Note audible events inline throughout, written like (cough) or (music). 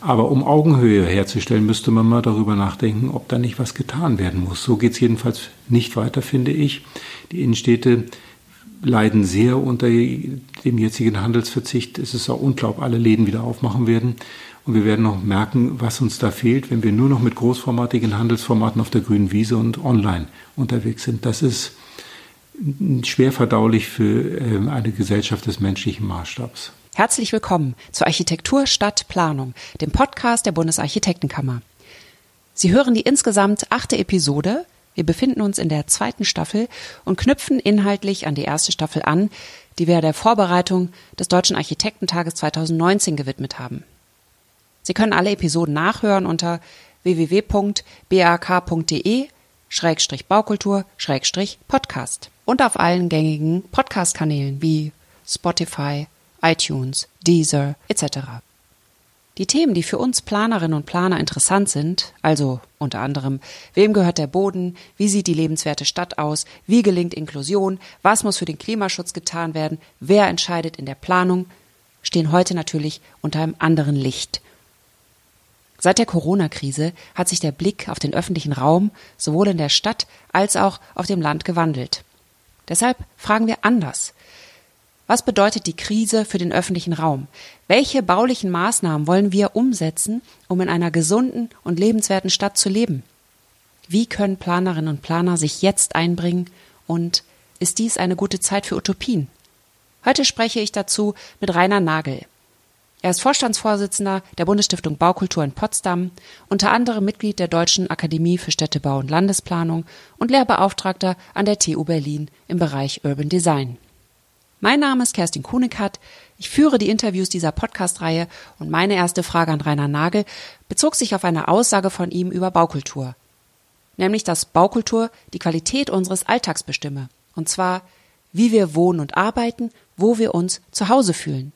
Aber um Augenhöhe herzustellen, müsste man mal darüber nachdenken, ob da nicht was getan werden muss. So geht es jedenfalls nicht weiter, finde ich. Die Innenstädte leiden sehr unter dem jetzigen Handelsverzicht. Es ist auch unglaublich, alle Läden wieder aufmachen werden. Und wir werden noch merken, was uns da fehlt, wenn wir nur noch mit großformatigen Handelsformaten auf der grünen Wiese und online unterwegs sind. Das ist schwer verdaulich für ähm, eine Gesellschaft des menschlichen Maßstabs. Herzlich willkommen zu Architektur Stadt Planung, dem Podcast der Bundesarchitektenkammer. Sie hören die insgesamt achte Episode. Wir befinden uns in der zweiten Staffel und knüpfen inhaltlich an die erste Staffel an, die wir der Vorbereitung des Deutschen Architektentages 2019 gewidmet haben. Sie können alle Episoden nachhören unter www.bak.de Schrägstrich Baukultur Schrägstrich Podcast und auf allen gängigen Podcast-Kanälen wie Spotify, iTunes, Deezer etc. Die Themen, die für uns Planerinnen und Planer interessant sind, also unter anderem, wem gehört der Boden, wie sieht die lebenswerte Stadt aus, wie gelingt Inklusion, was muss für den Klimaschutz getan werden, wer entscheidet in der Planung, stehen heute natürlich unter einem anderen Licht Seit der Corona-Krise hat sich der Blick auf den öffentlichen Raum sowohl in der Stadt als auch auf dem Land gewandelt. Deshalb fragen wir anders. Was bedeutet die Krise für den öffentlichen Raum? Welche baulichen Maßnahmen wollen wir umsetzen, um in einer gesunden und lebenswerten Stadt zu leben? Wie können Planerinnen und Planer sich jetzt einbringen und ist dies eine gute Zeit für Utopien? Heute spreche ich dazu mit Rainer Nagel. Er ist Vorstandsvorsitzender der Bundesstiftung Baukultur in Potsdam, unter anderem Mitglied der Deutschen Akademie für Städtebau und Landesplanung und Lehrbeauftragter an der TU Berlin im Bereich Urban Design. Mein Name ist Kerstin Kunekat. Ich führe die Interviews dieser Podcast-Reihe und meine erste Frage an Rainer Nagel bezog sich auf eine Aussage von ihm über Baukultur. Nämlich, dass Baukultur die Qualität unseres Alltags bestimme. Und zwar, wie wir wohnen und arbeiten, wo wir uns zu Hause fühlen.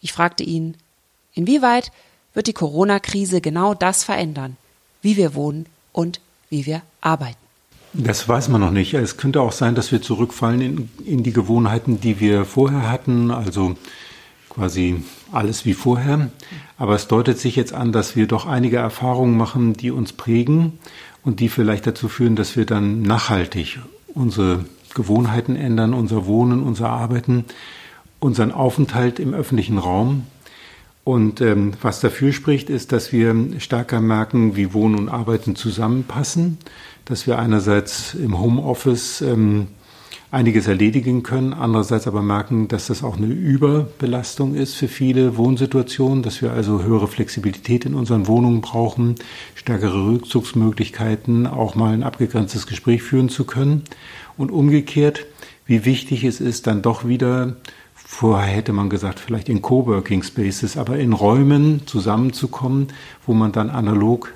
Ich fragte ihn, inwieweit wird die Corona-Krise genau das verändern, wie wir wohnen und wie wir arbeiten? Das weiß man noch nicht. Es könnte auch sein, dass wir zurückfallen in, in die Gewohnheiten, die wir vorher hatten, also quasi alles wie vorher. Aber es deutet sich jetzt an, dass wir doch einige Erfahrungen machen, die uns prägen und die vielleicht dazu führen, dass wir dann nachhaltig unsere Gewohnheiten ändern, unser Wohnen, unser Arbeiten unseren Aufenthalt im öffentlichen Raum. Und ähm, was dafür spricht, ist, dass wir stärker merken, wie Wohnen und Arbeiten zusammenpassen, dass wir einerseits im Homeoffice ähm, einiges erledigen können, andererseits aber merken, dass das auch eine Überbelastung ist für viele Wohnsituationen, dass wir also höhere Flexibilität in unseren Wohnungen brauchen, stärkere Rückzugsmöglichkeiten, auch mal ein abgegrenztes Gespräch führen zu können. Und umgekehrt, wie wichtig es ist, dann doch wieder Vorher hätte man gesagt, vielleicht in Coworking Spaces, aber in Räumen zusammenzukommen, wo man dann analog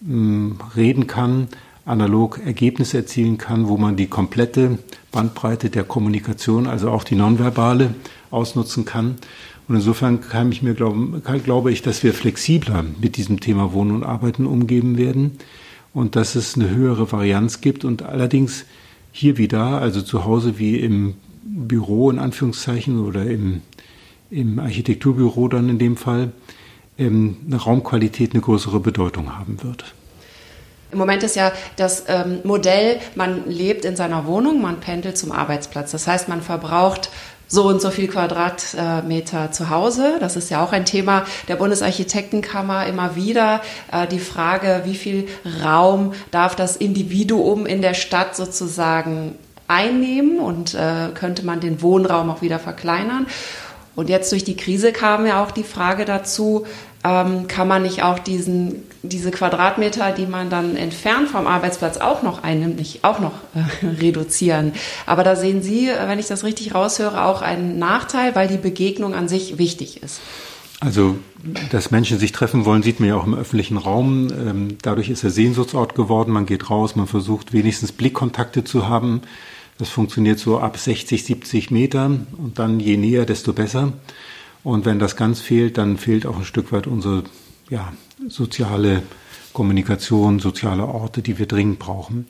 mh, hm, reden kann, analog Ergebnisse erzielen kann, wo man die komplette Bandbreite der Kommunikation, also auch die nonverbale, ausnutzen kann. Und insofern kann ich mir glauben, kann, glaube ich, dass wir flexibler mit diesem Thema Wohnen und Arbeiten umgehen werden und dass es eine höhere Varianz gibt und allerdings hier wieder, also zu Hause wie im Büro in Anführungszeichen oder im, im Architekturbüro dann in dem Fall ähm, eine Raumqualität eine größere Bedeutung haben wird. Im Moment ist ja das ähm, Modell, man lebt in seiner Wohnung, man pendelt zum Arbeitsplatz. Das heißt, man verbraucht so und so viel Quadratmeter zu Hause. Das ist ja auch ein Thema der Bundesarchitektenkammer immer wieder. Äh, die Frage, wie viel Raum darf das Individuum in der Stadt sozusagen einnehmen und äh, könnte man den Wohnraum auch wieder verkleinern. Und jetzt durch die Krise kam ja auch die Frage dazu, ähm, kann man nicht auch diesen, diese Quadratmeter, die man dann entfernt vom Arbeitsplatz auch noch einnimmt, nicht auch noch äh, (laughs) reduzieren. Aber da sehen Sie, wenn ich das richtig raushöre, auch einen Nachteil, weil die Begegnung an sich wichtig ist. Also, dass Menschen sich treffen wollen, sieht man ja auch im öffentlichen Raum. Ähm, dadurch ist er Sehnsuchtsort geworden. Man geht raus, man versucht wenigstens Blickkontakte zu haben. Das funktioniert so ab 60, 70 Metern und dann je näher, desto besser. Und wenn das ganz fehlt, dann fehlt auch ein Stück weit unsere ja, soziale Kommunikation, soziale Orte, die wir dringend brauchen.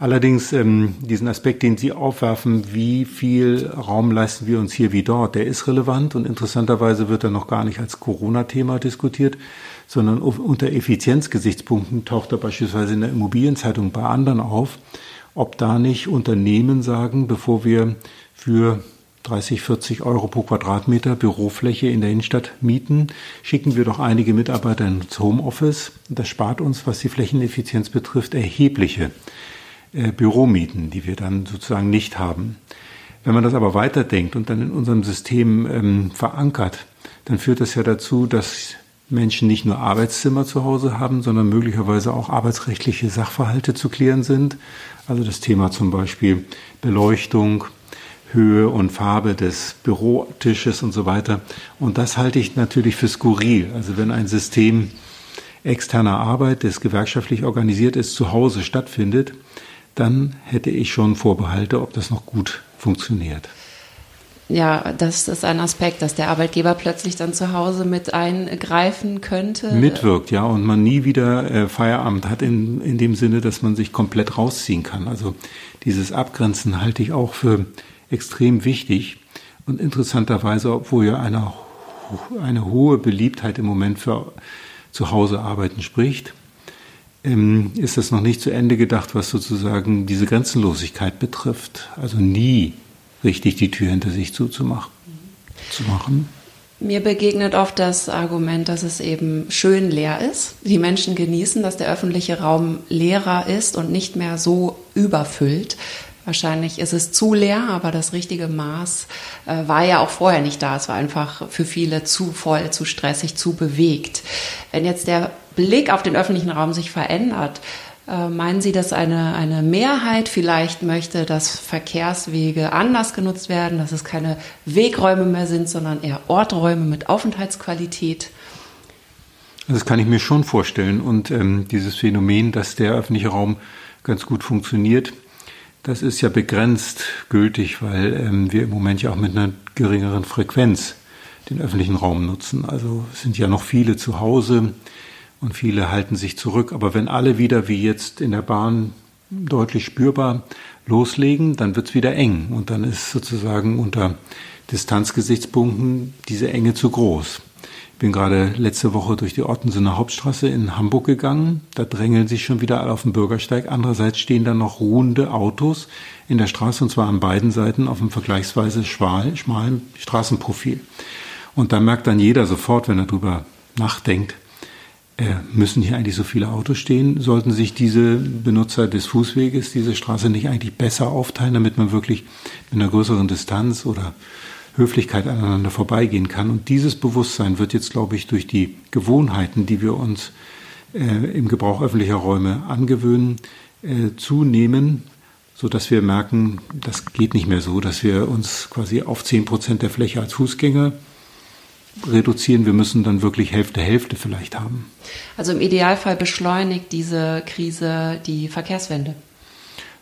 Allerdings ähm, diesen Aspekt, den Sie aufwerfen, wie viel Raum leisten wir uns hier wie dort, der ist relevant und interessanterweise wird er noch gar nicht als Corona-Thema diskutiert, sondern unter Effizienzgesichtspunkten taucht er beispielsweise in der Immobilienzeitung bei anderen auf, ob da nicht Unternehmen sagen, bevor wir für 30, 40 Euro pro Quadratmeter Bürofläche in der Innenstadt mieten, schicken wir doch einige Mitarbeiter ins Homeoffice. Das spart uns, was die Flächeneffizienz betrifft, erhebliche äh, Büromieten, die wir dann sozusagen nicht haben. Wenn man das aber weiterdenkt und dann in unserem System ähm, verankert, dann führt das ja dazu, dass Menschen nicht nur Arbeitszimmer zu Hause haben, sondern möglicherweise auch arbeitsrechtliche Sachverhalte zu klären sind. Also das Thema zum Beispiel Beleuchtung, Höhe und Farbe des Bürotisches und so weiter. Und das halte ich natürlich für skurril. Also wenn ein System externer Arbeit, das gewerkschaftlich organisiert ist, zu Hause stattfindet, dann hätte ich schon Vorbehalte, ob das noch gut funktioniert. Ja, das ist ein Aspekt, dass der Arbeitgeber plötzlich dann zu Hause mit eingreifen könnte. Mitwirkt, ja, und man nie wieder äh, Feierabend hat in, in dem Sinne, dass man sich komplett rausziehen kann. Also dieses Abgrenzen halte ich auch für extrem wichtig. Und interessanterweise, obwohl ja eine, eine hohe Beliebtheit im Moment für zu Hause arbeiten spricht, ähm, ist das noch nicht zu Ende gedacht, was sozusagen diese Grenzenlosigkeit betrifft. Also nie richtig die Tür hinter sich zuzumachen. Zu machen. Mir begegnet oft das Argument, dass es eben schön leer ist. Die Menschen genießen, dass der öffentliche Raum leerer ist und nicht mehr so überfüllt. Wahrscheinlich ist es zu leer, aber das richtige Maß äh, war ja auch vorher nicht da. Es war einfach für viele zu voll, zu stressig, zu bewegt. Wenn jetzt der Blick auf den öffentlichen Raum sich verändert, äh, meinen Sie, dass eine, eine Mehrheit vielleicht möchte, dass Verkehrswege anders genutzt werden, dass es keine Wegräume mehr sind, sondern eher Orträume mit Aufenthaltsqualität? Das kann ich mir schon vorstellen. Und ähm, dieses Phänomen, dass der öffentliche Raum ganz gut funktioniert, das ist ja begrenzt gültig, weil ähm, wir im Moment ja auch mit einer geringeren Frequenz den öffentlichen Raum nutzen. Also sind ja noch viele zu Hause und viele halten sich zurück. Aber wenn alle wieder wie jetzt in der Bahn deutlich spürbar loslegen, dann wird es wieder eng und dann ist sozusagen unter Distanzgesichtspunkten diese Enge zu groß. Ich bin gerade letzte Woche durch die Ottensener Hauptstraße in Hamburg gegangen. Da drängeln sich schon wieder alle auf dem Bürgersteig. Andererseits stehen da noch ruhende Autos in der Straße und zwar an beiden Seiten auf einem vergleichsweise schmal, schmalen Straßenprofil. Und da merkt dann jeder sofort, wenn er drüber nachdenkt, äh, müssen hier eigentlich so viele Autos stehen? Sollten sich diese Benutzer des Fußweges diese Straße nicht eigentlich besser aufteilen, damit man wirklich mit einer größeren Distanz oder Höflichkeit aneinander vorbeigehen kann? Und dieses Bewusstsein wird jetzt, glaube ich, durch die Gewohnheiten, die wir uns äh, im Gebrauch öffentlicher Räume angewöhnen, äh, zunehmen, so dass wir merken, das geht nicht mehr so, dass wir uns quasi auf zehn Prozent der Fläche als Fußgänger reduzieren. Wir müssen dann wirklich Hälfte, Hälfte vielleicht haben. Also im Idealfall beschleunigt diese Krise die Verkehrswende.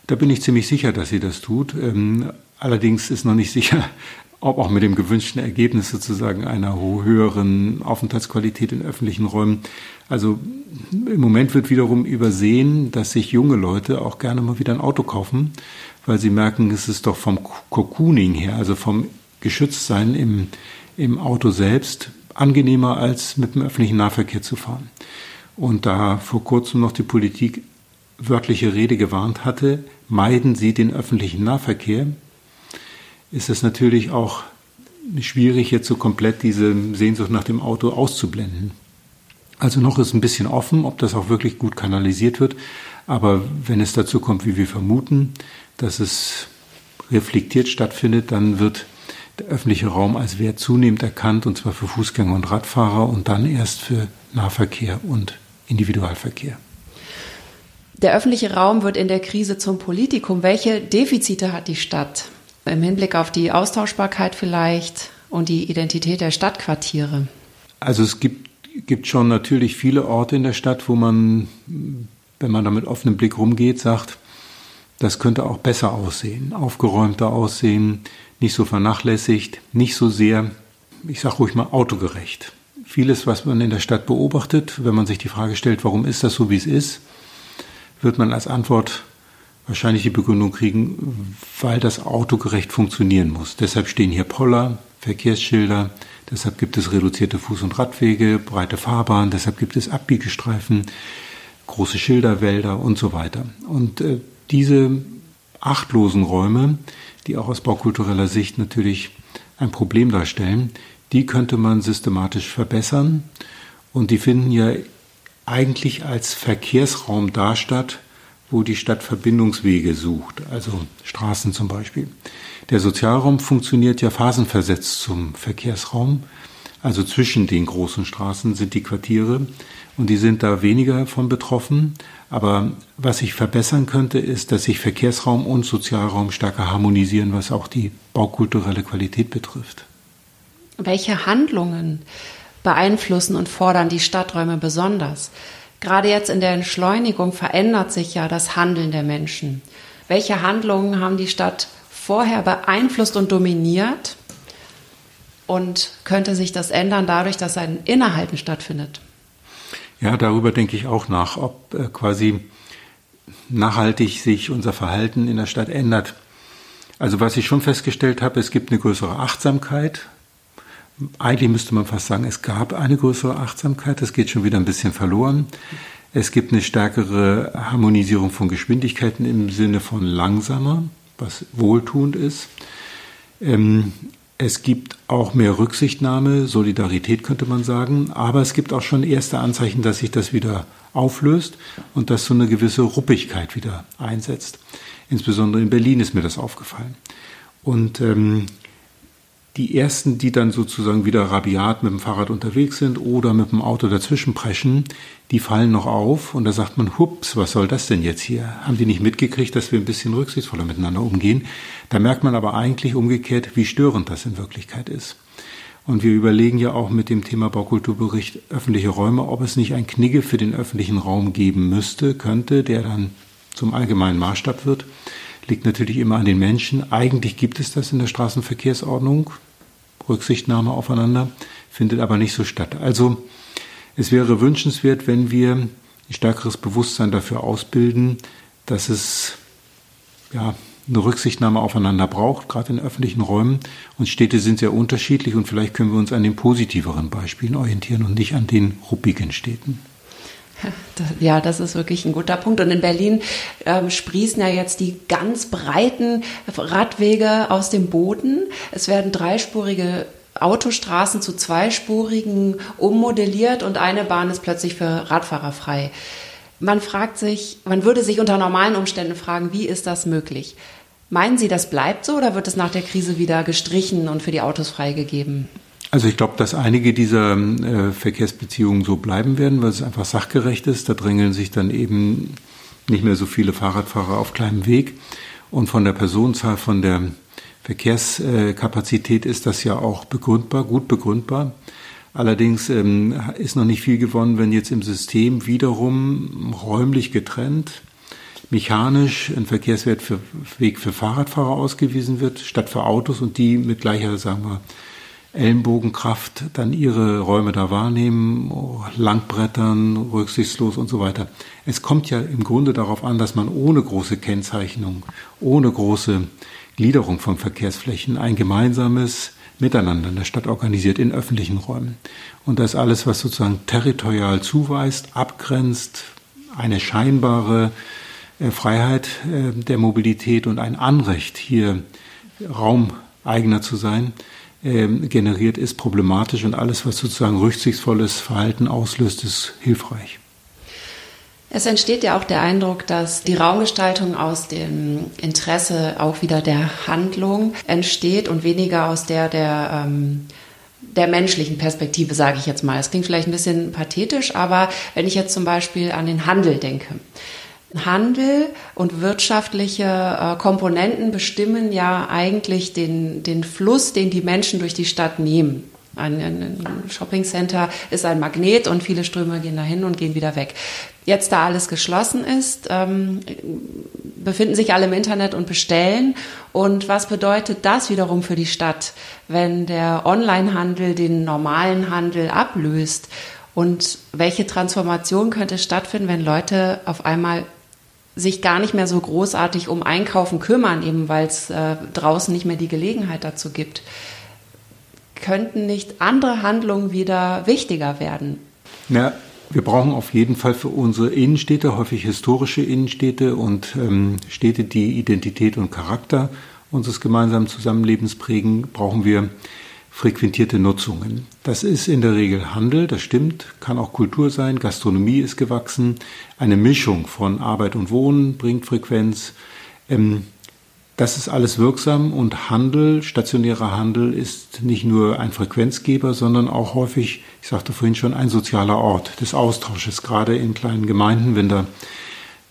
Da bin ich ziemlich sicher, dass sie das tut. Ähm, allerdings ist noch nicht sicher, ob auch mit dem gewünschten Ergebnis sozusagen einer höheren Aufenthaltsqualität in öffentlichen Räumen. Also im Moment wird wiederum übersehen, dass sich junge Leute auch gerne mal wieder ein Auto kaufen, weil sie merken, es ist doch vom Cocooning her, also vom Geschütztsein im im Auto selbst angenehmer als mit dem öffentlichen Nahverkehr zu fahren. Und da vor kurzem noch die Politik wörtliche Rede gewarnt hatte, meiden Sie den öffentlichen Nahverkehr, ist es natürlich auch schwierig, jetzt so komplett diese Sehnsucht nach dem Auto auszublenden. Also noch ist ein bisschen offen, ob das auch wirklich gut kanalisiert wird. Aber wenn es dazu kommt, wie wir vermuten, dass es reflektiert stattfindet, dann wird der öffentliche Raum als Wert zunehmend erkannt, und zwar für Fußgänger und Radfahrer und dann erst für Nahverkehr und Individualverkehr. Der öffentliche Raum wird in der Krise zum Politikum. Welche Defizite hat die Stadt im Hinblick auf die Austauschbarkeit vielleicht und die Identität der Stadtquartiere? Also es gibt, gibt schon natürlich viele Orte in der Stadt, wo man, wenn man da mit offenem Blick rumgeht, sagt, das könnte auch besser aussehen, aufgeräumter aussehen, nicht so vernachlässigt, nicht so sehr, ich sage ruhig mal, autogerecht. Vieles, was man in der Stadt beobachtet, wenn man sich die Frage stellt, warum ist das so, wie es ist, wird man als Antwort wahrscheinlich die Begründung kriegen, weil das autogerecht funktionieren muss. Deshalb stehen hier Poller, Verkehrsschilder, deshalb gibt es reduzierte Fuß- und Radwege, breite Fahrbahnen, deshalb gibt es Abbiegestreifen, große Schilderwälder und so weiter. Und äh, diese achtlosen Räume, die auch aus baukultureller Sicht natürlich ein Problem darstellen, die könnte man systematisch verbessern und die finden ja eigentlich als Verkehrsraum da statt, wo die Stadt Verbindungswege sucht, also Straßen zum Beispiel. Der Sozialraum funktioniert ja phasenversetzt zum Verkehrsraum. Also zwischen den großen Straßen sind die Quartiere und die sind da weniger von betroffen. Aber was sich verbessern könnte, ist, dass sich Verkehrsraum und Sozialraum stärker harmonisieren, was auch die baukulturelle Qualität betrifft. Welche Handlungen beeinflussen und fordern die Stadträume besonders? Gerade jetzt in der Entschleunigung verändert sich ja das Handeln der Menschen. Welche Handlungen haben die Stadt vorher beeinflusst und dominiert? Und könnte sich das ändern dadurch, dass ein Innehalten stattfindet? Ja, darüber denke ich auch nach, ob äh, quasi nachhaltig sich unser Verhalten in der Stadt ändert. Also was ich schon festgestellt habe, es gibt eine größere Achtsamkeit eigentlich müsste man fast sagen, es gab eine größere Achtsamkeit, das geht schon wieder ein bisschen verloren. Es gibt eine stärkere Harmonisierung von Geschwindigkeiten im Sinne von langsamer, was wohltuend ist. Ähm, es gibt auch mehr Rücksichtnahme, Solidarität könnte man sagen, aber es gibt auch schon erste Anzeichen, dass sich das wieder auflöst und dass so eine gewisse Ruppigkeit wieder einsetzt. Insbesondere in Berlin ist mir das aufgefallen. Und ähm, die ersten, die dann sozusagen wieder rabiat mit dem Fahrrad unterwegs sind oder mit dem Auto dazwischen preschen, die fallen noch auf und da sagt man, hups, was soll das denn jetzt hier? Haben die nicht mitgekriegt, dass wir ein bisschen rücksichtsvoller miteinander umgehen? Da merkt man aber eigentlich umgekehrt, wie störend das in Wirklichkeit ist. Und wir überlegen ja auch mit dem Thema Baukulturbericht öffentliche Räume, ob es nicht ein Knigge für den öffentlichen Raum geben müsste, könnte, der dann zum allgemeinen Maßstab wird. Liegt natürlich immer an den Menschen. Eigentlich gibt es das in der Straßenverkehrsordnung. Rücksichtnahme aufeinander, findet aber nicht so statt. Also es wäre wünschenswert, wenn wir ein stärkeres Bewusstsein dafür ausbilden, dass es ja, eine Rücksichtnahme aufeinander braucht, gerade in öffentlichen Räumen. Und Städte sind sehr unterschiedlich und vielleicht können wir uns an den positiveren Beispielen orientieren und nicht an den ruppigen Städten. (laughs) Ja, das ist wirklich ein guter Punkt. Und in Berlin ähm, sprießen ja jetzt die ganz breiten Radwege aus dem Boden. Es werden dreispurige Autostraßen zu zweispurigen ummodelliert und eine Bahn ist plötzlich für Radfahrer frei. Man fragt sich, man würde sich unter normalen Umständen fragen, wie ist das möglich? Meinen Sie, das bleibt so oder wird es nach der Krise wieder gestrichen und für die Autos freigegeben? Also ich glaube, dass einige dieser äh, Verkehrsbeziehungen so bleiben werden, weil es einfach sachgerecht ist. Da drängeln sich dann eben nicht mehr so viele Fahrradfahrer auf kleinem Weg. Und von der Personenzahl, von der Verkehrskapazität ist das ja auch begründbar, gut begründbar. Allerdings ähm, ist noch nicht viel gewonnen, wenn jetzt im System wiederum räumlich getrennt, mechanisch ein Verkehrsweg für, für Fahrradfahrer ausgewiesen wird, statt für Autos und die mit gleicher, sagen wir, Ellenbogenkraft dann ihre Räume da wahrnehmen, Langbrettern, rücksichtslos und so weiter. Es kommt ja im Grunde darauf an, dass man ohne große Kennzeichnung, ohne große Gliederung von Verkehrsflächen ein gemeinsames Miteinander in der Stadt organisiert in öffentlichen Räumen. Und das alles, was sozusagen territorial zuweist, abgrenzt, eine scheinbare äh, Freiheit äh, der Mobilität und ein Anrecht, hier Raumeigener zu sein, ähm, generiert, ist problematisch und alles, was sozusagen rücksichtsvolles Verhalten auslöst, ist hilfreich. Es entsteht ja auch der Eindruck, dass die Raumgestaltung aus dem Interesse auch wieder der Handlung entsteht und weniger aus der der ähm, der menschlichen Perspektive, sage ich jetzt mal. Es klingt vielleicht ein bisschen pathetisch, aber wenn ich jetzt zum Beispiel an den Handel denke, Handel und wirtschaftliche äh, Komponenten bestimmen ja eigentlich den, den Fluss, den die Menschen durch die Stadt nehmen. Ein, ein Shoppingcenter ist ein Magnet und viele Ströme gehen dahin und gehen wieder weg. Jetzt, da alles geschlossen ist, ähm, befinden sich alle im Internet und bestellen. Und was bedeutet das wiederum für die Stadt, wenn der Onlinehandel den normalen Handel ablöst? Und welche Transformation könnte stattfinden, wenn Leute auf einmal sich gar nicht mehr so großartig um Einkaufen kümmern, eben weil es äh, draußen nicht mehr die Gelegenheit dazu gibt. könnten nicht andere Handlungen wieder wichtiger werden? Na, wir brauchen auf jeden Fall für unsere Innenstädte, häufig historische Innenstädte und ähm, Städte, die Identität und Charakter unseres gemeinsamen Zusammenlebens prägen, brauchen wir frequentierte Nutzungen. Das ist in der Regel Handel, das stimmt, kann auch Kultur sein, Gastronomie ist gewachsen, eine Mischung von Arbeit und Wohnen bringt Frequenz. Ähm, das ist alles wirksam und Handel, stationärer Handel ist nicht nur ein Frequenzgeber, sondern auch häufig, ich sagte vorhin schon, ein sozialer Ort des Austausches, gerade in kleinen Gemeinden, wenn da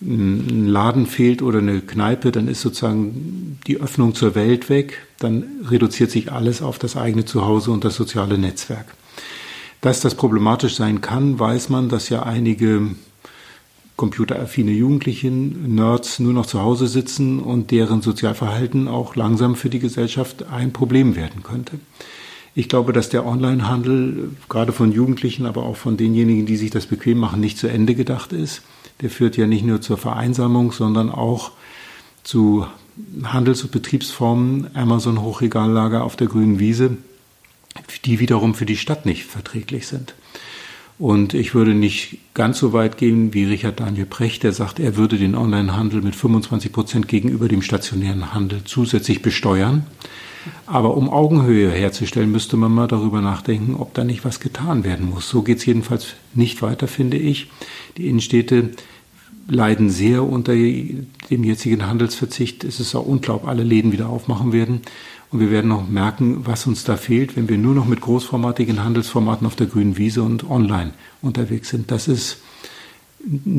ein Laden fehlt oder eine Kneipe, dann ist sozusagen die Öffnung zur Welt weg, dann reduziert sich alles auf das eigene Zuhause und das soziale Netzwerk. Dass das problematisch sein kann, weiß man, dass ja einige computeraffine Jugendlichen, Nerds nur noch zu Hause sitzen und deren Sozialverhalten auch langsam für die Gesellschaft ein Problem werden könnte. Ich glaube, dass der Onlinehandel gerade von Jugendlichen, aber auch von denjenigen, die sich das bequem machen, nicht zu Ende gedacht ist. Der führt ja nicht nur zur Vereinsamung, sondern auch zu Handels- und Betriebsformen, Amazon-Hochregallager auf der grünen Wiese, die wiederum für die Stadt nicht verträglich sind. Und ich würde nicht ganz so weit gehen wie Richard Daniel Precht, der sagt, er würde den Onlinehandel mit 25 Prozent gegenüber dem stationären Handel zusätzlich besteuern. Aber um Augenhöhe herzustellen, müsste man mal darüber nachdenken, ob da nicht was getan werden muss. So geht es jedenfalls nicht weiter, finde ich. Die Innenstädte leiden sehr unter dem jetzigen Handelsverzicht. Es ist auch unglaublich, alle Läden wieder aufmachen werden. Und wir werden noch merken, was uns da fehlt, wenn wir nur noch mit großformatigen Handelsformaten auf der grünen Wiese und online unterwegs sind. Das ist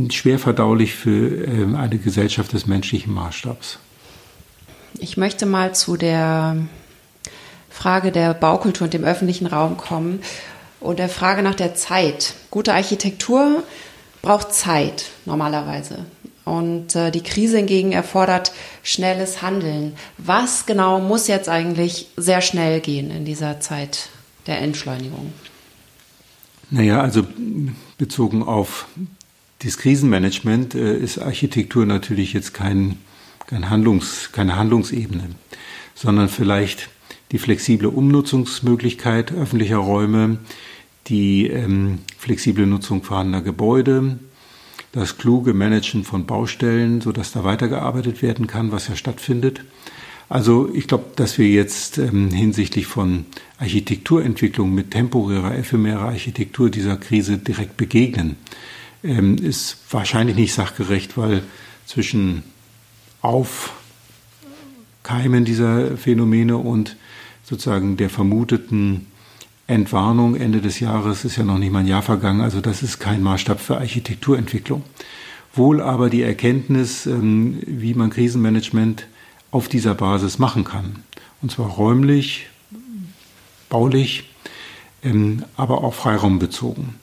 schwer verdaulich für ähm, eine Gesellschaft des menschlichen Maßstabs. Ich möchte mal zu der Frage der Baukultur und dem öffentlichen Raum kommen und der Frage nach der Zeit. Gute Architektur braucht Zeit normalerweise. Und äh, die Krise hingegen erfordert schnelles Handeln. Was genau muss jetzt eigentlich sehr schnell gehen in dieser Zeit der Entschleunigung? Naja, also bezogen auf das Krisenmanagement äh, ist Architektur natürlich jetzt kein, kein Handlungs, keine Handlungsebene, sondern vielleicht die flexible Umnutzungsmöglichkeit öffentlicher Räume, die ähm, flexible Nutzung vorhandener Gebäude, das kluge Managen von Baustellen, sodass da weitergearbeitet werden kann, was ja stattfindet. Also ich glaube, dass wir jetzt ähm, hinsichtlich von Architekturentwicklung mit temporärer, ephemerer Architektur dieser Krise direkt begegnen, ähm, ist wahrscheinlich nicht sachgerecht, weil zwischen Aufkeimen dieser Phänomene und sozusagen der vermuteten Entwarnung Ende des Jahres ist ja noch nicht mal ein Jahr vergangen, also das ist kein Maßstab für Architekturentwicklung. Wohl aber die Erkenntnis, ähm, wie man Krisenmanagement auf dieser Basis machen kann. Und zwar räumlich, baulich, ähm, aber auch freiraumbezogen.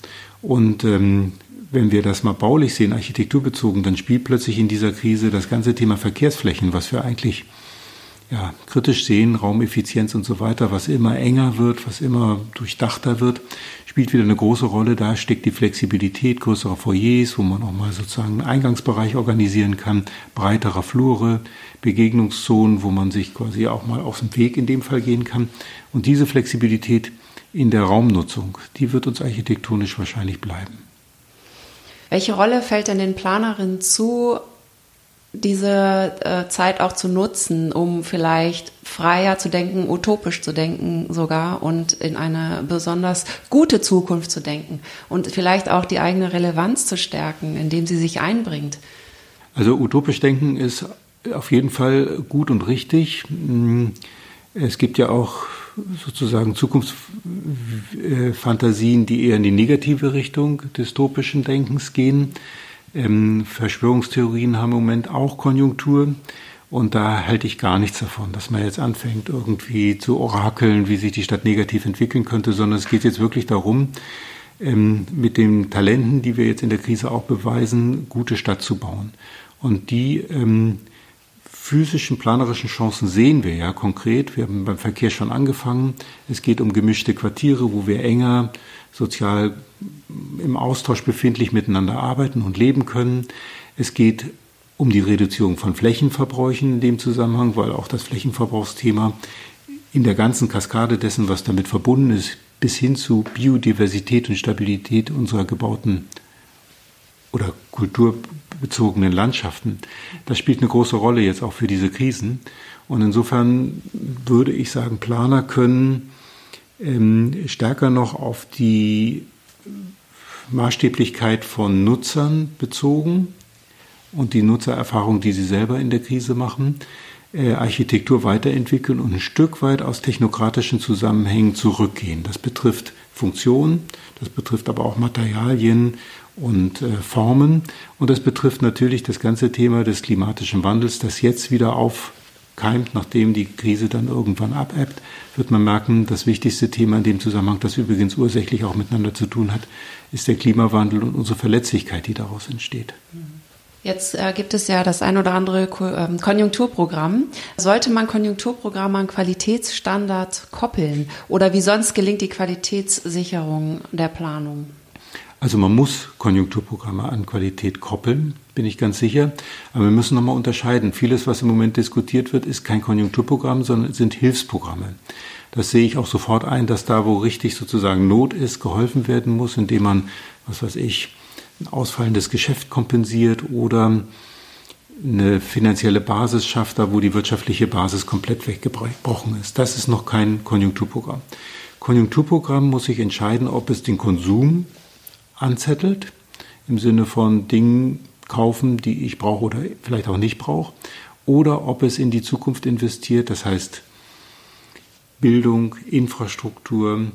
Und ähm, wenn wir das mal baulich sehen, architekturbezogen, dann spielt plötzlich in dieser Krise das ganze Thema Verkehrsflächen, was wir eigentlich ja, kritisch sehen, Raumeffizienz und so weiter, was immer enger wird, was immer durchdachter wird, spielt wieder eine große Rolle. Da steckt die Flexibilität größerer Foyers, wo man auch mal sozusagen einen Eingangsbereich organisieren kann, breiterer Flure, Begegnungszonen, wo man sich quasi auch mal aus dem Weg in dem Fall gehen kann. Und diese Flexibilität in der Raumnutzung, die wird uns architektonisch wahrscheinlich bleiben. Welche Rolle fällt denn den Planerinnen zu, diese äh, Zeit auch zu nutzen, um vielleicht freier zu denken, utopisch zu denken sogar und in eine besonders gute Zukunft zu denken und vielleicht auch die eigene Relevanz zu stärken, indem sie sich einbringt. Also utopisch denken ist auf jeden Fall gut und richtig. Es gibt ja auch sozusagen Zukunftsfantasien, die eher in die negative Richtung dystopischen Denkens gehen. Ähm, Verschwörungstheorien haben im Moment auch Konjunktur. Und da halte ich gar nichts davon, dass man jetzt anfängt, irgendwie zu orakeln, wie sich die Stadt negativ entwickeln könnte, sondern es geht jetzt wirklich darum, ähm, mit den Talenten, die wir jetzt in der Krise auch beweisen, gute Stadt zu bauen. Und die ähm, physischen, planerischen Chancen sehen wir ja konkret. Wir haben beim Verkehr schon angefangen. Es geht um gemischte Quartiere, wo wir enger sozial im Austausch befindlich miteinander arbeiten und leben können. Es geht um die Reduzierung von Flächenverbräuchen in dem Zusammenhang, weil auch das Flächenverbrauchsthema in der ganzen Kaskade dessen, was damit verbunden ist, bis hin zu Biodiversität und Stabilität unserer gebauten oder kulturbezogenen Landschaften. Das spielt eine große Rolle jetzt auch für diese Krisen. Und insofern würde ich sagen, Planer können ähm, stärker noch auf die Maßstäblichkeit von Nutzern bezogen und die Nutzererfahrung, die sie selber in der Krise machen, Architektur weiterentwickeln und ein Stück weit aus technokratischen Zusammenhängen zurückgehen. Das betrifft Funktionen, das betrifft aber auch Materialien und äh, Formen und das betrifft natürlich das ganze Thema des klimatischen Wandels, das jetzt wieder aufkeimt, nachdem die Krise dann irgendwann abebbt, wird man merken, das wichtigste Thema in dem Zusammenhang, das übrigens ursächlich auch miteinander zu tun hat, ist der Klimawandel und unsere Verletzlichkeit, die daraus entsteht. Jetzt äh, gibt es ja das ein oder andere Ko ähm, Konjunkturprogramm. Sollte man Konjunkturprogramme an Qualitätsstandards koppeln? Oder wie sonst gelingt die Qualitätssicherung der Planung? Also man muss Konjunkturprogramme an Qualität koppeln, bin ich ganz sicher. Aber wir müssen nochmal unterscheiden. Vieles, was im Moment diskutiert wird, ist kein Konjunkturprogramm, sondern sind Hilfsprogramme. Das sehe ich auch sofort ein, dass da, wo richtig sozusagen Not ist, geholfen werden muss, indem man, was weiß ich, ein ausfallendes Geschäft kompensiert oder eine finanzielle Basis schafft, da wo die wirtschaftliche Basis komplett weggebrochen ist. Das ist noch kein Konjunkturprogramm. Konjunkturprogramm muss sich entscheiden, ob es den Konsum anzettelt, im Sinne von Dingen kaufen, die ich brauche oder vielleicht auch nicht brauche, oder ob es in die Zukunft investiert, das heißt Bildung, Infrastruktur,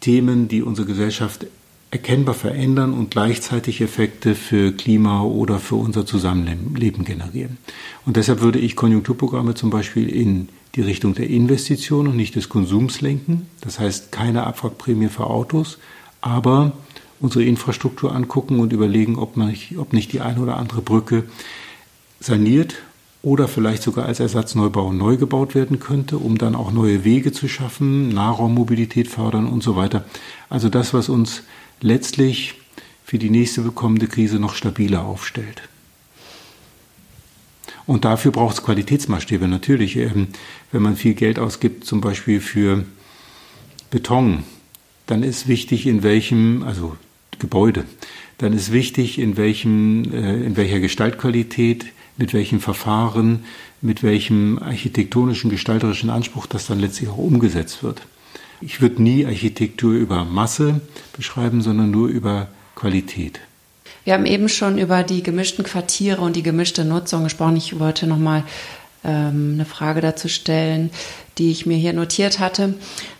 Themen, die unsere Gesellschaft erkennbar verändern und gleichzeitig Effekte für Klima oder für unser Zusammenleben generieren. Und deshalb würde ich Konjunkturprogramme zum Beispiel in die Richtung der Investition und nicht des Konsums lenken. Das heißt keine Abwrackprämie für Autos, aber unsere Infrastruktur angucken und überlegen, ob, man nicht, ob nicht die eine oder andere Brücke saniert oder vielleicht sogar als Ersatzneubau neu gebaut werden könnte, um dann auch neue Wege zu schaffen, Nahraummobilität fördern und so weiter. Also das, was uns letztlich für die nächste kommende Krise noch stabiler aufstellt. Und dafür braucht es Qualitätsmaßstäbe natürlich. Ähm, wenn man viel Geld ausgibt, zum Beispiel für Beton, dann ist wichtig, in welchem, also Gebäude, dann ist wichtig, in welchem, äh, in welcher Gestaltqualität, mit welchem Verfahren, mit welchem architektonischen, gestalterischen Anspruch das dann letztlich auch umgesetzt wird. Ich würde nie Architektur über Masse beschreiben, sondern nur über Qualität. Wir haben eben schon über die gemischten Quartiere und die gemischte Nutzung gesprochen. Ich wollte noch mal ähm, eine Frage dazu stellen, die ich mir hier notiert hatte.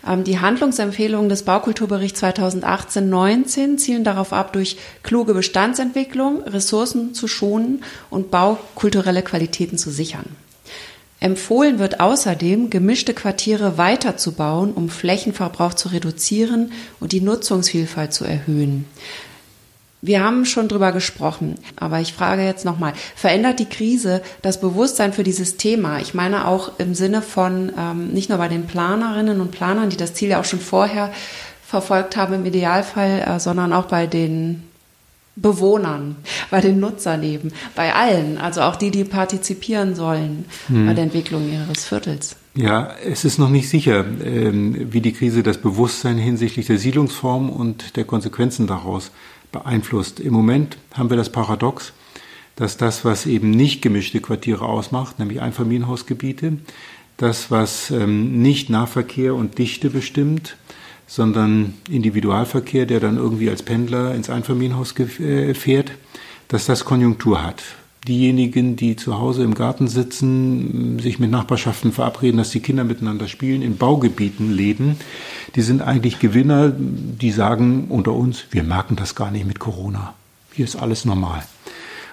Ähm, die Handlungsempfehlungen des Baukulturberichts 2018-19 zielen darauf ab, durch kluge Bestandsentwicklung Ressourcen zu schonen und baukulturelle Qualitäten zu sichern. Empfohlen wird außerdem, gemischte Quartiere weiterzubauen, um Flächenverbrauch zu reduzieren und die Nutzungsvielfalt zu erhöhen. Wir haben schon drüber gesprochen, aber ich frage jetzt nochmal, verändert die Krise das Bewusstsein für dieses Thema? Ich meine auch im Sinne von ähm, nicht nur bei den Planerinnen und Planern, die das Ziel ja auch schon vorher verfolgt haben im Idealfall, äh, sondern auch bei den Bewohnern, bei den Nutzern eben, bei allen, also auch die, die partizipieren sollen hm. bei der Entwicklung ihres Viertels. Ja, es ist noch nicht sicher, ähm, wie die Krise das Bewusstsein hinsichtlich der Siedlungsform und der Konsequenzen daraus beeinflusst. Im Moment haben wir das Paradox, dass das, was eben nicht gemischte Quartiere ausmacht, nämlich Einfamilienhausgebiete, das, was ähm, nicht Nahverkehr und Dichte bestimmt, sondern Individualverkehr, der dann irgendwie als Pendler ins Einfamilienhaus äh, fährt, dass das Konjunktur hat. Diejenigen, die zu Hause im Garten sitzen, sich mit Nachbarschaften verabreden, dass die Kinder miteinander spielen, in Baugebieten leben, die sind eigentlich Gewinner, die sagen unter uns, wir merken das gar nicht mit Corona. Hier ist alles normal.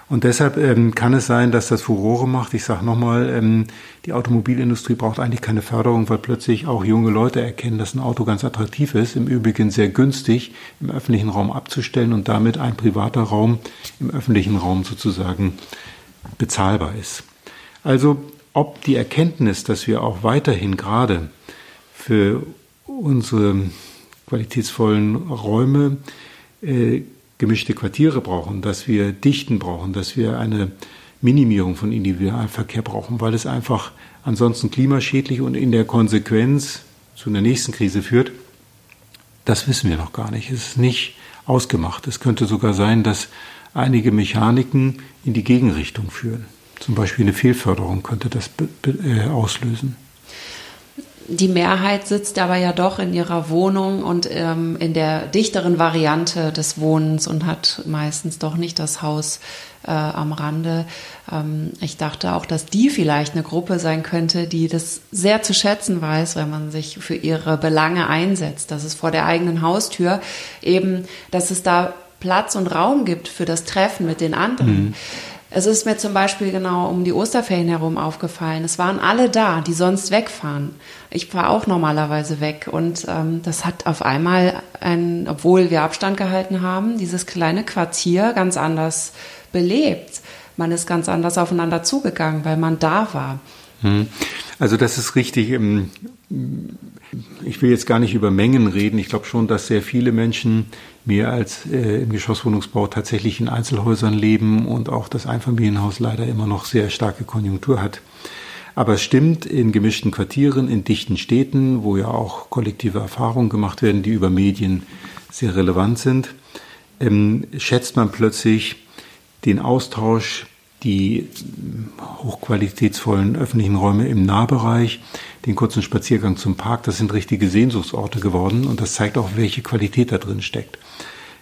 Und deshalb ähm, kann es sein, dass das Furore macht. Ich sage nochmal, ähm, die Automobilindustrie braucht eigentlich keine Förderung, weil plötzlich auch junge Leute erkennen, dass ein Auto ganz attraktiv ist, im Übrigen sehr günstig im öffentlichen Raum abzustellen und damit ein privater Raum im öffentlichen Raum sozusagen bezahlbar ist. Also ob die Erkenntnis, dass wir auch weiterhin gerade für unsere qualitätsvollen Räume äh, gemischte Quartiere brauchen, dass wir Dichten brauchen, dass wir eine Minimierung von Individualverkehr brauchen, weil es einfach ansonsten klimaschädlich und in der Konsequenz zu einer nächsten Krise führt. Das wissen wir noch gar nicht. Es ist nicht ausgemacht. Es könnte sogar sein, dass einige Mechaniken in die Gegenrichtung führen. Zum Beispiel eine Fehlförderung könnte das äh, auslösen. Die Mehrheit sitzt aber ja doch in ihrer Wohnung und ähm, in der dichteren Variante des Wohnens und hat meistens doch nicht das Haus äh, am Rande. Ähm, ich dachte auch, dass die vielleicht eine Gruppe sein könnte, die das sehr zu schätzen weiß, wenn man sich für ihre Belange einsetzt, dass es vor der eigenen Haustür eben, dass es da Platz und Raum gibt für das Treffen mit den anderen. Mhm. Es ist mir zum Beispiel genau um die Osterferien herum aufgefallen. Es waren alle da, die sonst wegfahren. Ich fahre auch normalerweise weg. Und ähm, das hat auf einmal, ein, obwohl wir Abstand gehalten haben, dieses kleine Quartier ganz anders belebt. Man ist ganz anders aufeinander zugegangen, weil man da war. Hm. Also das ist richtig. Ähm, ich will jetzt gar nicht über Mengen reden. Ich glaube schon, dass sehr viele Menschen mehr als äh, im Geschosswohnungsbau tatsächlich in Einzelhäusern leben und auch das Einfamilienhaus leider immer noch sehr starke Konjunktur hat. Aber es stimmt, in gemischten Quartieren, in dichten Städten, wo ja auch kollektive Erfahrungen gemacht werden, die über Medien sehr relevant sind, ähm, schätzt man plötzlich den Austausch die hochqualitätsvollen öffentlichen Räume im Nahbereich, den kurzen Spaziergang zum Park, das sind richtige Sehnsuchtsorte geworden und das zeigt auch, welche Qualität da drin steckt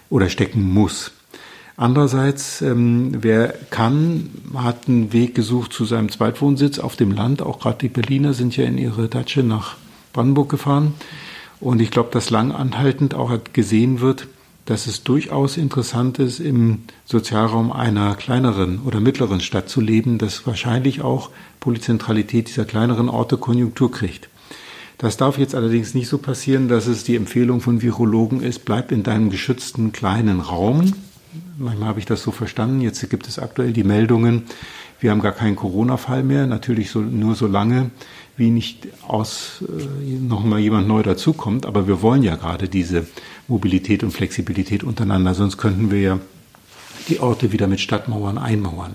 oder stecken muss. Andererseits, ähm, wer kann, hat einen Weg gesucht zu seinem Zweitwohnsitz auf dem Land. Auch gerade die Berliner sind ja in ihre Datsche nach Brandenburg gefahren. Und ich glaube, dass lang anhaltend auch gesehen wird, dass es durchaus interessant ist, im Sozialraum einer kleineren oder mittleren Stadt zu leben, dass wahrscheinlich auch Polyzentralität dieser kleineren Orte Konjunktur kriegt. Das darf jetzt allerdings nicht so passieren, dass es die Empfehlung von Virologen ist, bleib in deinem geschützten kleinen Raum. Manchmal habe ich das so verstanden. Jetzt gibt es aktuell die Meldungen, wir haben gar keinen Corona-Fall mehr. Natürlich so, nur so lange, wie nicht aus äh, nochmal jemand neu dazukommt. Aber wir wollen ja gerade diese Mobilität und Flexibilität untereinander. Sonst könnten wir ja die Orte wieder mit Stadtmauern einmauern.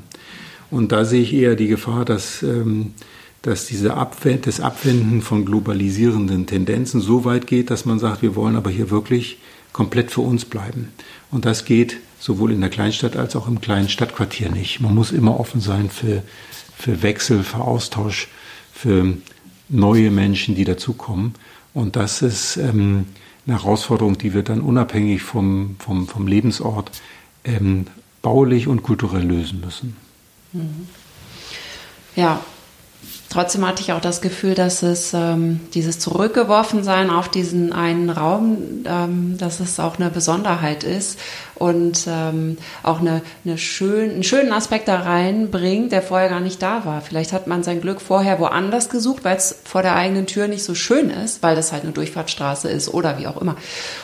Und da sehe ich eher die Gefahr, dass, ähm, dass diese Abwend das Abwenden von globalisierenden Tendenzen so weit geht, dass man sagt, wir wollen aber hier wirklich komplett für uns bleiben. Und das geht sowohl in der Kleinstadt als auch im kleinen Stadtquartier nicht. Man muss immer offen sein für, für Wechsel, für Austausch, für neue Menschen, die dazukommen. Und das ist ähm, eine Herausforderung, die wir dann unabhängig vom, vom, vom Lebensort ähm, baulich und kulturell lösen müssen. Ja, Trotzdem hatte ich auch das Gefühl, dass es ähm, dieses Zurückgeworfensein auf diesen einen Raum, ähm, dass es auch eine Besonderheit ist und ähm, auch eine, eine schön, einen schönen Aspekt da reinbringt, der vorher gar nicht da war. Vielleicht hat man sein Glück vorher woanders gesucht, weil es vor der eigenen Tür nicht so schön ist, weil das halt eine Durchfahrtsstraße ist oder wie auch immer.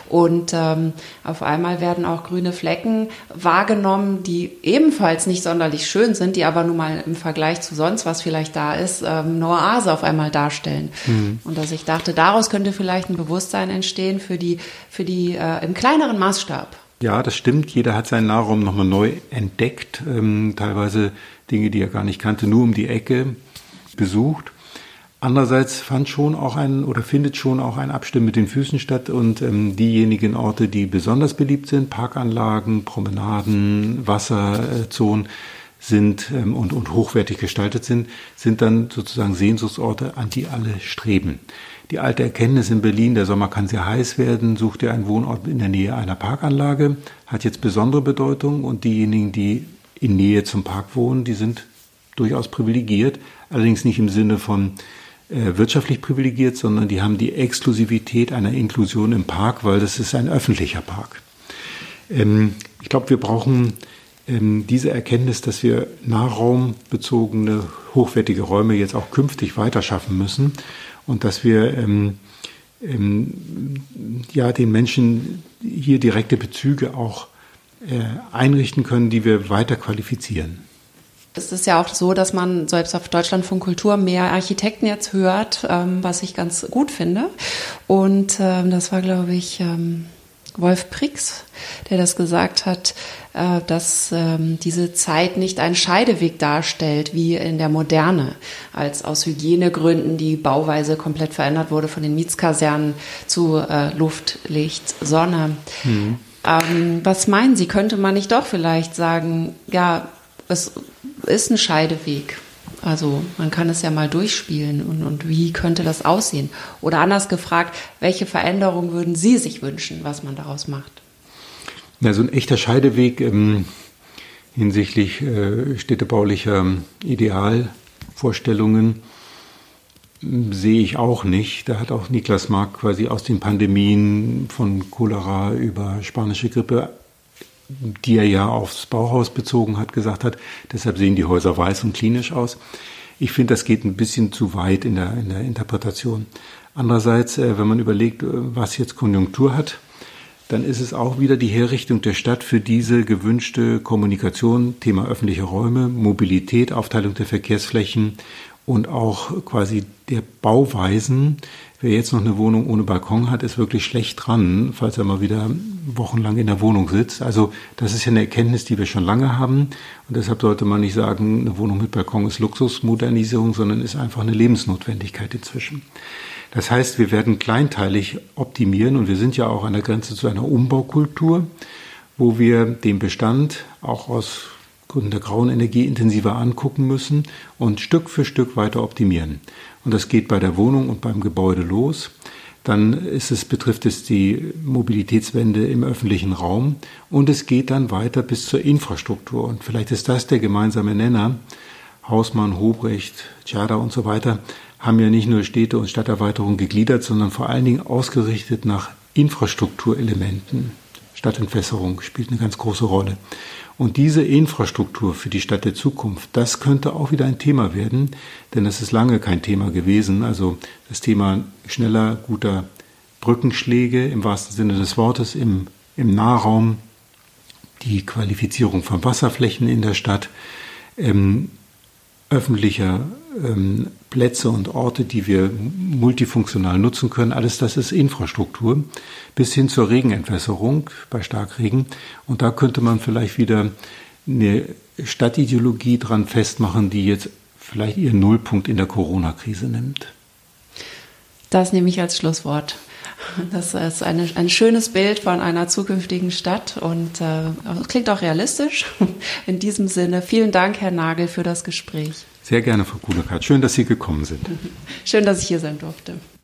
Und ähm, auf einmal werden auch grüne Flecken wahrgenommen, die ebenfalls nicht sonderlich schön sind, die aber nun mal im Vergleich zu sonst, was vielleicht da ist, ähm, eine Oase auf einmal darstellen. Mhm. Und dass ich dachte, daraus könnte vielleicht ein Bewusstsein entstehen für die, für die äh, im kleineren Maßstab. Ja, das stimmt. Jeder hat seinen Nahraum nochmal neu entdeckt. Ähm, teilweise Dinge, die er gar nicht kannte, nur um die Ecke besucht. Andererseits fand schon auch ein oder findet schon auch ein Abstimmen mit den Füßen statt und ähm, diejenigen Orte, die besonders beliebt sind, Parkanlagen, Promenaden, Wasserzonen sind ähm, und, und hochwertig gestaltet sind, sind dann sozusagen Sehnsuchtsorte, an die alle streben. Die alte Erkenntnis in Berlin, der Sommer kann sehr heiß werden, sucht ihr einen Wohnort in der Nähe einer Parkanlage, hat jetzt besondere Bedeutung und diejenigen, die in Nähe zum Park wohnen, die sind durchaus privilegiert, allerdings nicht im Sinne von äh, wirtschaftlich privilegiert, sondern die haben die Exklusivität einer Inklusion im Park, weil das ist ein öffentlicher Park. Ähm, ich glaube, wir brauchen diese Erkenntnis, dass wir nahraumbezogene, hochwertige Räume jetzt auch künftig weiter schaffen müssen und dass wir ähm, ähm, ja, den Menschen hier direkte Bezüge auch äh, einrichten können, die wir weiter qualifizieren. Es ist ja auch so, dass man selbst auf Deutschlandfunk Kultur mehr Architekten jetzt hört, ähm, was ich ganz gut finde. Und ähm, das war, glaube ich, ähm, Wolf Prix, der das gesagt hat, äh, dass ähm, diese Zeit nicht einen Scheideweg darstellt, wie in der Moderne, als aus Hygienegründen die Bauweise komplett verändert wurde von den Mietskasernen zu äh, Luft, Licht, Sonne. Mhm. Ähm, was meinen Sie, könnte man nicht doch vielleicht sagen, ja, es ist ein Scheideweg? Also man kann es ja mal durchspielen und, und wie könnte das aussehen? Oder anders gefragt, welche Veränderungen würden Sie sich wünschen, was man daraus macht? Ja, so ein echter Scheideweg ähm, hinsichtlich äh, städtebaulicher Idealvorstellungen ähm, sehe ich auch nicht. Da hat auch Niklas Mark quasi aus den Pandemien von Cholera über spanische Grippe die er ja aufs Bauhaus bezogen hat, gesagt hat, deshalb sehen die Häuser weiß und klinisch aus. Ich finde, das geht ein bisschen zu weit in der, in der Interpretation. Andererseits, äh, wenn man überlegt, äh, was jetzt Konjunktur hat, dann ist es auch wieder die Herrichtung der Stadt für diese gewünschte Kommunikation, Thema öffentliche Räume, Mobilität, Aufteilung der Verkehrsflächen und auch quasi der Bauweisen. Wer jetzt noch eine Wohnung ohne Balkon hat, ist wirklich schlecht dran, falls er mal wieder wochenlang in der Wohnung sitzt. Also das ist ja eine Erkenntnis, die wir schon lange haben. Und deshalb sollte man nicht sagen, eine Wohnung mit Balkon ist Luxusmodernisierung, sondern ist einfach eine Lebensnotwendigkeit inzwischen. Das heißt, wir werden kleinteilig optimieren und wir sind ja auch an der Grenze zu einer Umbaukultur, wo wir den Bestand auch aus Gründen der grauen Energie intensiver angucken müssen und Stück für Stück weiter optimieren. Und das geht bei der Wohnung und beim Gebäude los. Dann ist es, betrifft es die Mobilitätswende im öffentlichen Raum und es geht dann weiter bis zur Infrastruktur. Und vielleicht ist das der gemeinsame Nenner. Hausmann, Hobrecht, Tschada und so weiter haben ja nicht nur Städte und Stadterweiterung gegliedert, sondern vor allen Dingen ausgerichtet nach Infrastrukturelementen. Stadtentwässerung spielt eine ganz große Rolle. Und diese Infrastruktur für die Stadt der Zukunft, das könnte auch wieder ein Thema werden, denn es ist lange kein Thema gewesen. Also das Thema schneller, guter Brückenschläge im wahrsten Sinne des Wortes im, im Nahraum, die Qualifizierung von Wasserflächen in der Stadt, ähm, öffentlicher ähm, Plätze und Orte, die wir multifunktional nutzen können. Alles das ist Infrastruktur bis hin zur Regenentwässerung bei Starkregen. Und da könnte man vielleicht wieder eine Stadtideologie dran festmachen, die jetzt vielleicht ihren Nullpunkt in der Corona-Krise nimmt. Das nehme ich als Schlusswort. Das ist eine, ein schönes Bild von einer zukünftigen Stadt und äh, klingt auch realistisch. In diesem Sinne, vielen Dank, Herr Nagel, für das Gespräch. Sehr gerne, Frau Kuhnekart. Schön, dass Sie gekommen sind. Schön, dass ich hier sein durfte.